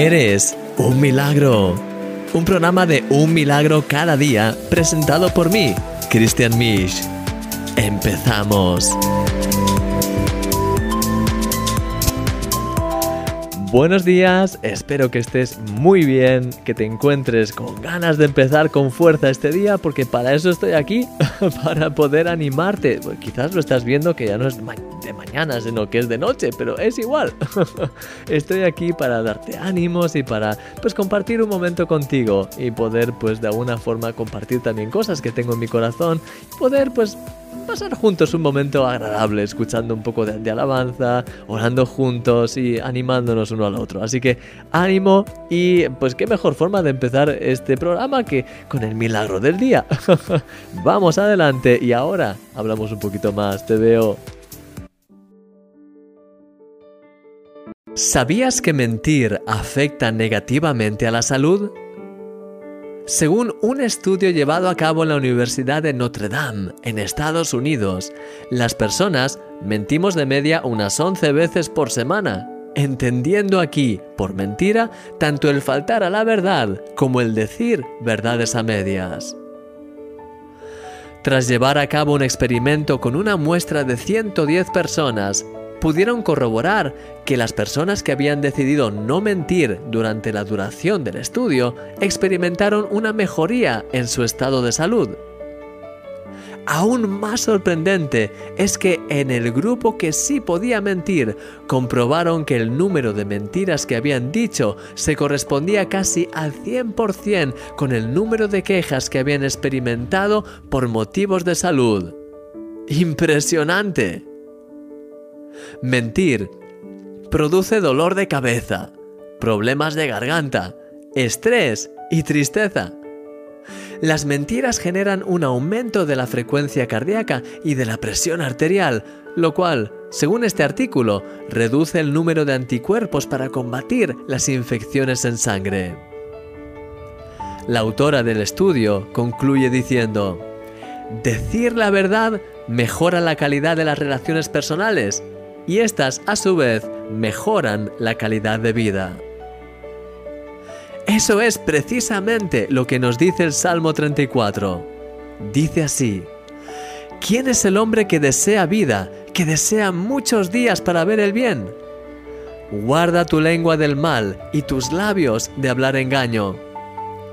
Eres un milagro. Un programa de un milagro cada día presentado por mí, Christian Misch. Empezamos. Buenos días, espero que estés muy bien, que te encuentres con ganas de empezar con fuerza este día, porque para eso estoy aquí, para poder animarte. Pues quizás lo estás viendo que ya no es de mañana, sino que es de noche, pero es igual. estoy aquí para darte ánimos y para pues compartir un momento contigo y poder pues de alguna forma compartir también cosas que tengo en mi corazón, poder pues pasar juntos un momento agradable, escuchando un poco de, alabanza, orando juntos y animándonos uno al otro. Así que ánimo y pues qué mejor forma de empezar este programa que con el milagro del día. Vamos adelante y ahora hablamos un poquito más. Te veo. ¿Sabías que mentir afecta negativamente a la salud? Según un estudio llevado a cabo en la Universidad de Notre Dame, en Estados Unidos, las personas mentimos de media unas 11 veces por semana, entendiendo aquí, por mentira, tanto el faltar a la verdad como el decir verdades a medias. Tras llevar a cabo un experimento con una muestra de 110 personas, pudieron corroborar que las personas que habían decidido no mentir durante la duración del estudio experimentaron una mejoría en su estado de salud. Aún más sorprendente es que en el grupo que sí podía mentir, comprobaron que el número de mentiras que habían dicho se correspondía casi al 100% con el número de quejas que habían experimentado por motivos de salud. ¡Impresionante! Mentir produce dolor de cabeza, problemas de garganta, estrés y tristeza. Las mentiras generan un aumento de la frecuencia cardíaca y de la presión arterial, lo cual, según este artículo, reduce el número de anticuerpos para combatir las infecciones en sangre. La autora del estudio concluye diciendo, Decir la verdad mejora la calidad de las relaciones personales y estas a su vez mejoran la calidad de vida. Eso es precisamente lo que nos dice el Salmo 34. Dice así, ¿quién es el hombre que desea vida, que desea muchos días para ver el bien? Guarda tu lengua del mal y tus labios de hablar engaño.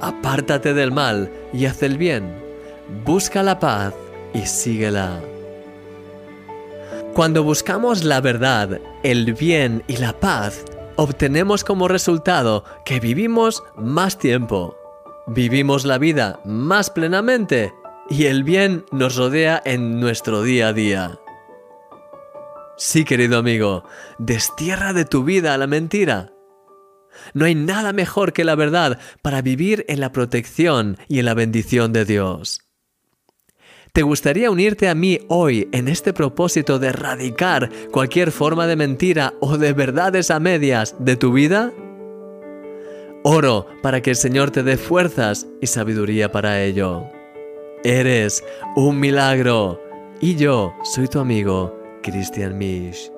Apártate del mal y haz el bien. Busca la paz y síguela. Cuando buscamos la verdad, el bien y la paz, obtenemos como resultado que vivimos más tiempo, vivimos la vida más plenamente y el bien nos rodea en nuestro día a día. Sí, querido amigo, destierra de tu vida la mentira. No hay nada mejor que la verdad para vivir en la protección y en la bendición de Dios. ¿Te gustaría unirte a mí hoy en este propósito de erradicar cualquier forma de mentira o de verdades a medias de tu vida? Oro para que el Señor te dé fuerzas y sabiduría para ello. Eres un milagro y yo soy tu amigo, Christian Misch.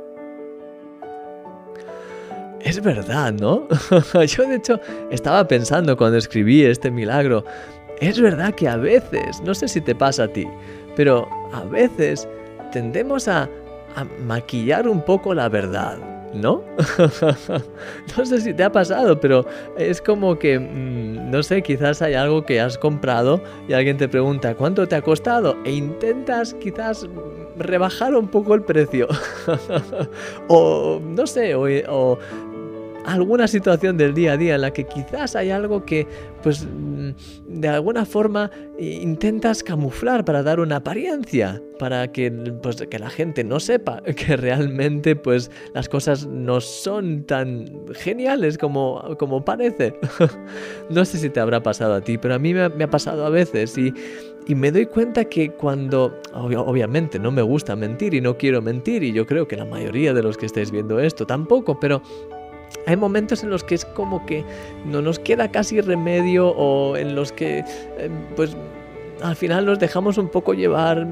Es verdad, ¿no? yo de hecho estaba pensando cuando escribí este milagro, es verdad que a veces, no sé si te pasa a ti, pero a veces tendemos a, maquillar un poco la verdad. ¿no? no sé si te ha pasado, pero es como que, mm, no sé, quizás hay algo que has comprado y alguien te pregunta cuánto te ha costado e intentas quizás rebajar un poco el precio. o, no sé, o alguna situación del día a día en la que quizás hay algo que, pues, mm, de alguna forma intentas camuflar para dar una apariencia, para que, pues, que la gente no sepa que realmente, pues, las cosas no son tan geniales como, como parece. no sé si te habrá pasado a ti, pero a mí me, ha pasado a veces y, y me doy cuenta que cuando, obviamente no me gusta mentir y no quiero mentir, y yo creo que la mayoría de los que estáis viendo esto tampoco, pero hay momentos en los que es como que no nos queda casi remedio o en los que eh, pues al final nos dejamos un poco llevar.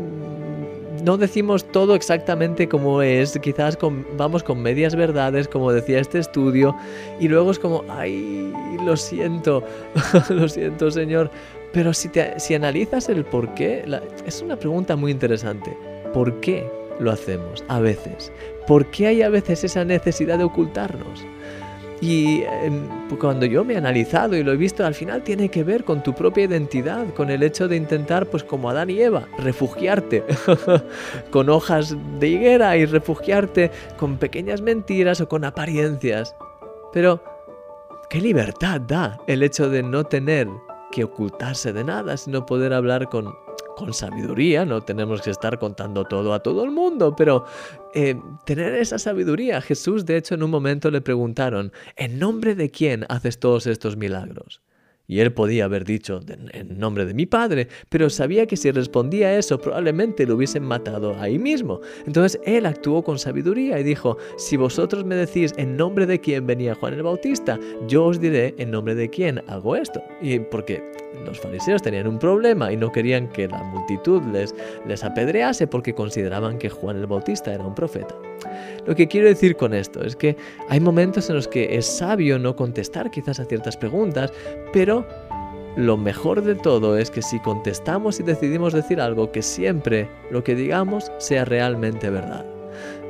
No decimos todo exactamente como es, quizás vamos con medias verdades, como decía este estudio, y luego es como, ay, lo siento, lo siento Señor, pero si, te, analizas el por qué, es una pregunta muy interesante, ¿por qué lo hacemos a veces? ¿Por qué hay a veces esa necesidad de ocultarnos? Y em, cuando yo me he analizado y lo he visto, al final tiene que ver con tu propia identidad, con el hecho de intentar, pues como Adán y Eva, refugiarte con hojas de higuera y refugiarte con pequeñas mentiras o con apariencias. Pero, ¿qué libertad da el hecho de no tener que ocultarse de nada, sino poder hablar con con sabiduría, no tenemos que estar contando todo a todo el mundo, pero eh, tener esa sabiduría. Jesús, de hecho, en un momento le preguntaron, ¿en nombre de quién haces todos estos milagros? Y él podía haber dicho en nombre de mi padre, pero sabía que si respondía eso probablemente lo hubiesen matado ahí mismo. Entonces él actuó con sabiduría y dijo, si vosotros me decís en nombre de quién venía Juan el Bautista, yo os diré en nombre de quién hago esto. Y porque los fariseos tenían un problema y no querían que la multitud les, les apedrease porque consideraban que Juan el Bautista era un profeta. Lo que quiero decir con esto es que hay momentos en los que es sabio no contestar quizás a ciertas preguntas, pero lo mejor de todo es que si contestamos y decidimos decir algo, que siempre lo que digamos sea realmente verdad.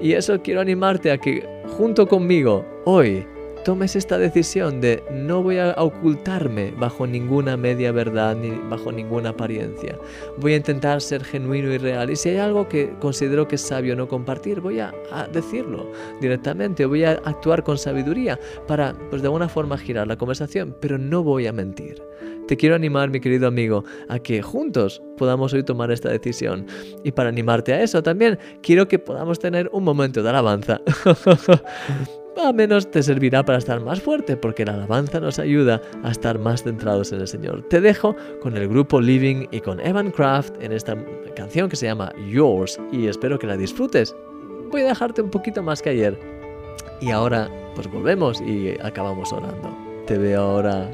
Y eso quiero animarte a que junto conmigo hoy tomes esta decisión de no voy a ocultarme bajo ninguna media verdad ni bajo ninguna apariencia. Voy a intentar ser genuino y real. Y si hay algo que considero que es sabio no compartir, voy a, decirlo directamente. Voy a actuar con sabiduría para, pues de alguna forma, girar la conversación, pero no voy a mentir. Te quiero animar, mi querido amigo, a que juntos podamos hoy tomar esta decisión. Y para animarte a eso también, quiero que podamos tener un momento de alabanza. a menos te servirá para estar más fuerte, porque la alabanza nos ayuda a estar más centrados en el Señor. Te dejo con el grupo Living y con Evan Craft en esta canción que se llama Yours y espero que la disfrutes. Voy a dejarte un poquito más que ayer. Y ahora, pues volvemos y acabamos orando. Te veo ahora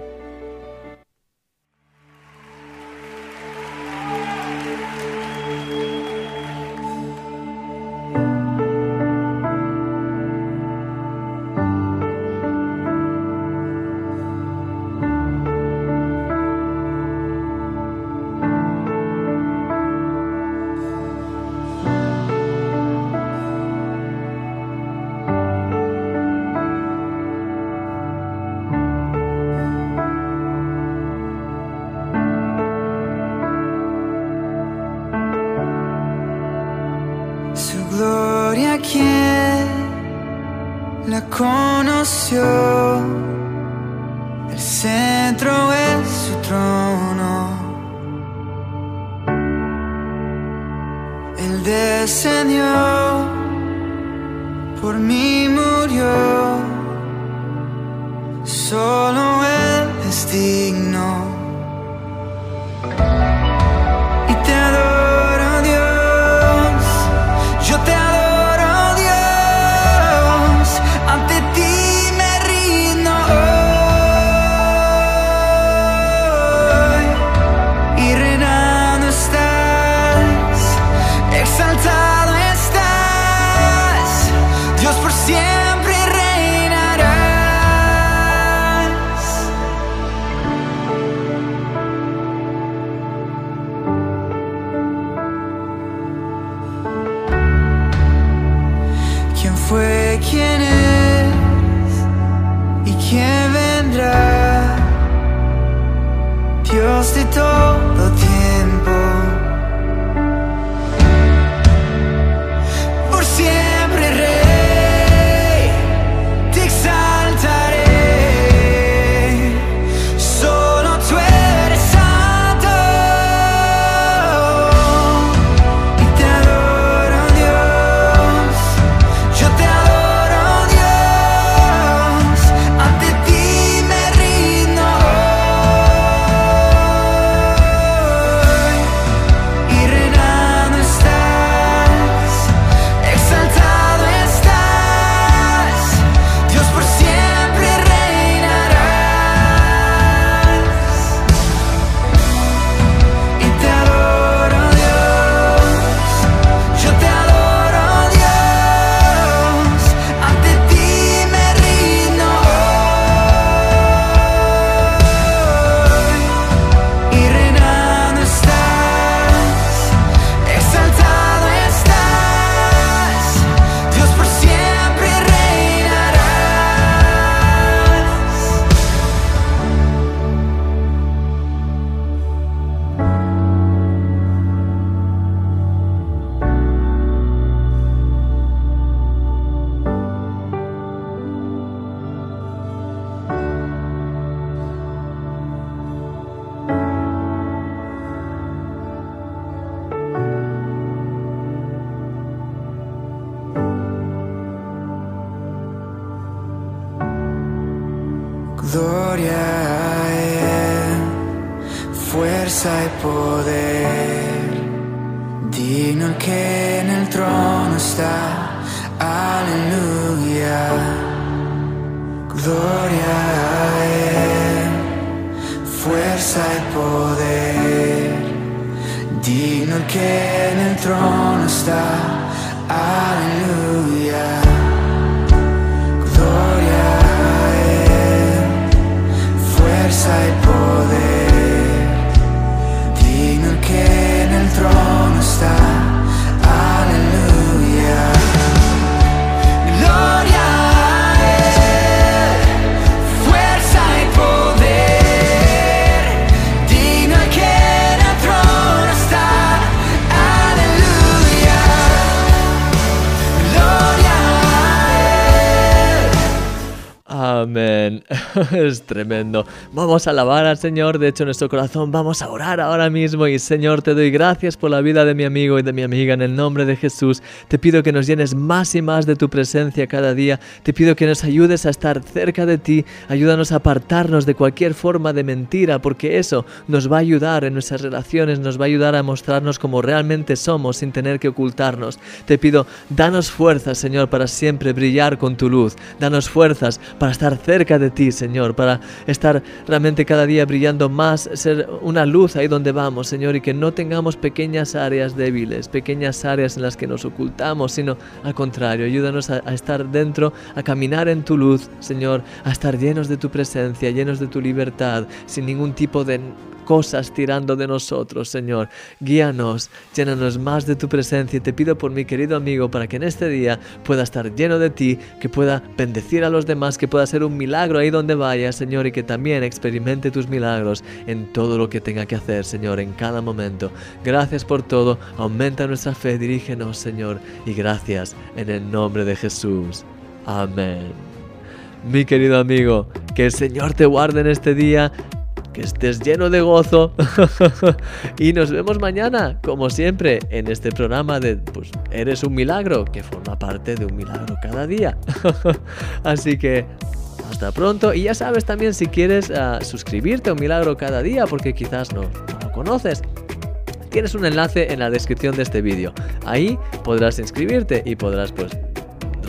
quien la conoció. El centro es su trono. Él descendió, por mí murió. Solo Él es digno. Digno el que en el trono está, aleluya. Gloria a Él, fuerza y poder. Digno el que en el trono está, aleluya. Gloria a Él, fuerza y poder. Amén. Es tremendo. Vamos a alabar al Señor. De hecho, nuestro corazón vamos a orar ahora mismo. Y Señor, te doy gracias por la vida de mi amigo y de mi amiga. En el nombre de Jesús, te pido que nos llenes más y más de tu presencia cada día. Te pido que nos ayudes a estar cerca de ti. Ayúdanos a apartarnos de cualquier forma de mentira, porque eso nos va a ayudar en nuestras relaciones, nos va a ayudar a mostrarnos como realmente somos sin tener que ocultarnos. Te pido, danos fuerzas, Señor, para siempre brillar con tu luz. Danos fuerzas para estar cerca de ti, Señor, para estar realmente cada día brillando más, ser una luz ahí donde vamos, Señor, y que no tengamos pequeñas áreas débiles, pequeñas áreas en las que nos ocultamos, sino al contrario, ayúdanos a, estar dentro, a caminar en tu luz, Señor, a estar llenos de tu presencia, llenos de tu libertad, sin ningún tipo de cosas tirando de nosotros, Señor. Guíanos, llénanos más de tu presencia y te pido por mi querido amigo para que en este día pueda estar lleno de ti, que pueda bendecir a los demás, que pueda ser un milagro ahí donde vaya, Señor, y que también experimente tus milagros en todo lo que tenga que hacer, Señor, en cada momento. Gracias por todo, aumenta nuestra fe, dirígenos, Señor, y gracias en el nombre de Jesús. Amén. Mi querido amigo, que el Señor te guarde en este día, que estés lleno de gozo y nos vemos mañana, como siempre, en este programa de pues eres un milagro, que forma parte de un milagro cada día. Así que hasta pronto y ya sabes también si quieres ah, suscribirte a un milagro cada día porque quizás no, no lo conoces. Tienes un enlace en la descripción de este vídeo. Ahí podrás inscribirte y podrás pues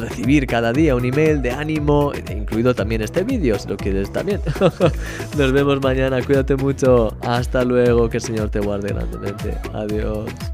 recibir cada día un email de ánimo, incluido también este vídeo, si lo quieres también. Nos vemos mañana, cuídate mucho, hasta luego, que el Señor te guarde grandemente. Adiós.